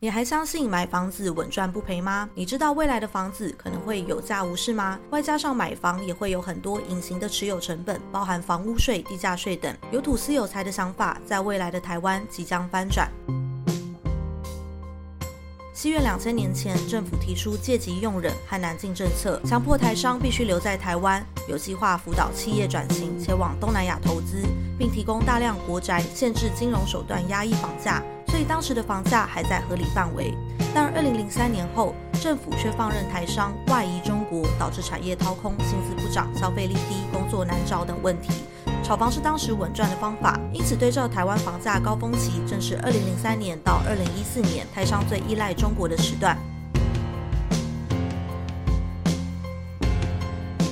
你还相信买房子稳赚不赔吗？你知道未来的房子可能会有价无市吗？外加上买房也会有很多隐形的持有成本，包含房屋税、地价税等。有土司有财的想法，在未来的台湾即将翻转。七月两千年前，政府提出借机用人和南进政策，强迫台商必须留在台湾，有计划辅导企业转型前往东南亚投资，并提供大量国宅，限制金融手段压抑房价。所以当时的房价还在合理范围，但二零零三年后，政府却放任台商外移中国，导致产业掏空、薪资不涨、消费力低、工作难找等问题。炒房是当时稳赚的方法，因此对照台湾房价高峰期，正是二零零三年到二零一四年台商最依赖中国的时段。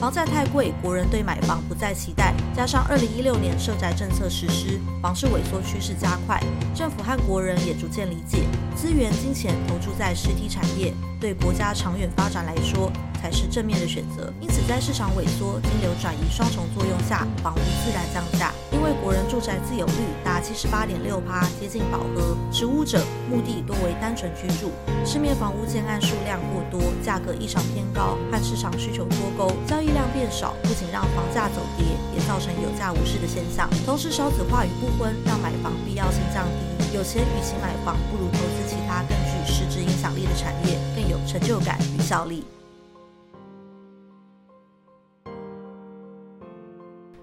房价太贵，国人对买房不再期待。加上二零一六年社宅政策实施，房市萎缩趋势加快，政府和国人也逐渐理解，资源、金钱投注在实体产业，对国家长远发展来说才是正面的选择。因此，在市场萎缩、金流转移双重作用下，房屋自然降价。因为国人住宅自有率达七十八点六趴，接近饱和，持屋者目的多为单纯居住，市面房屋建案数量过多，价格异常偏高，和市场需求脱钩，交易量变少，不仅让房价走跌，也造成有价无市的现象。同时，少子化与不婚让买房必要性降低，有钱与其买房，不如投资其他更具实质影响力的产业，更有成就感与效力。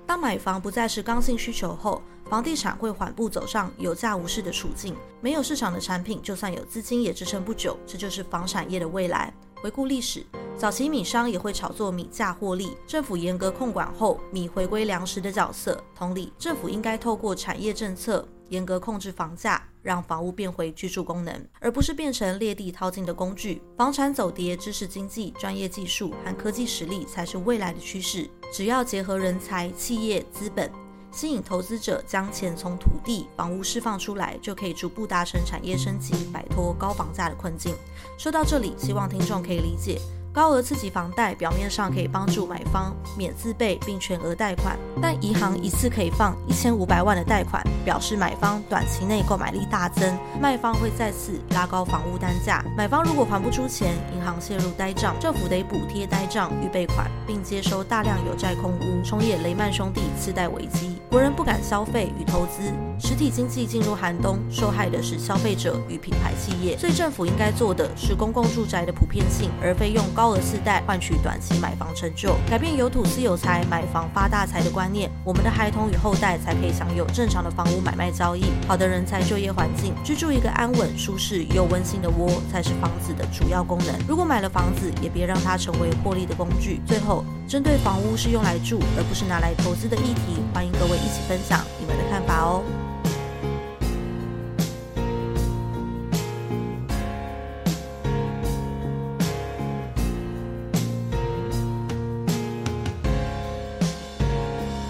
当买房不再是刚性需求后，房地产会缓步走上有价无市的处境。没有市场的产品，就算有资金也支撑不久。这就是房产业的未来。回顾历史，早期米商也会炒作米价获利。政府严格控管后，米回归粮食的角色。同理，政府应该透过产业政策严格控制房价。让房屋变回居住功能，而不是变成裂地掏金的工具。房产走跌，知识经济、专业技术和科技实力才是未来的趋势。只要结合人才、企业资本，吸引投资者，将钱从土地、房屋释放出来，就可以逐步达成产业升级，摆脱高房价的困境。说到这里，希望听众可以理解。高额刺激房贷表面上可以帮助买方免自备并全额贷款，但银行一次可以放一千五百万的贷款，表示买方短期内购买力大增，卖方会再次拉高房屋单价。买方如果还不出钱，银行陷入呆账，政府得补贴呆账预备款，并接收大量有债空屋，冲演雷曼兄弟次贷危机。国人不敢消费与投资，实体经济进入寒冬，受害的是消费者与品牌企业。所以政府应该做的是公共住宅的普遍性，而非用高。高额次贷换取短期买房成就，改变有土司有财买房发大财的观念，我们的孩童与后代才可以享有正常的房屋买卖交易，好的人才就业环境，居住一个安稳、舒适又温馨的窝，才是房子的主要功能。如果买了房子，也别让它成为获利的工具。最后，针对房屋是用来住而不是拿来投资的议题，欢迎各位一起分享你们的看法哦。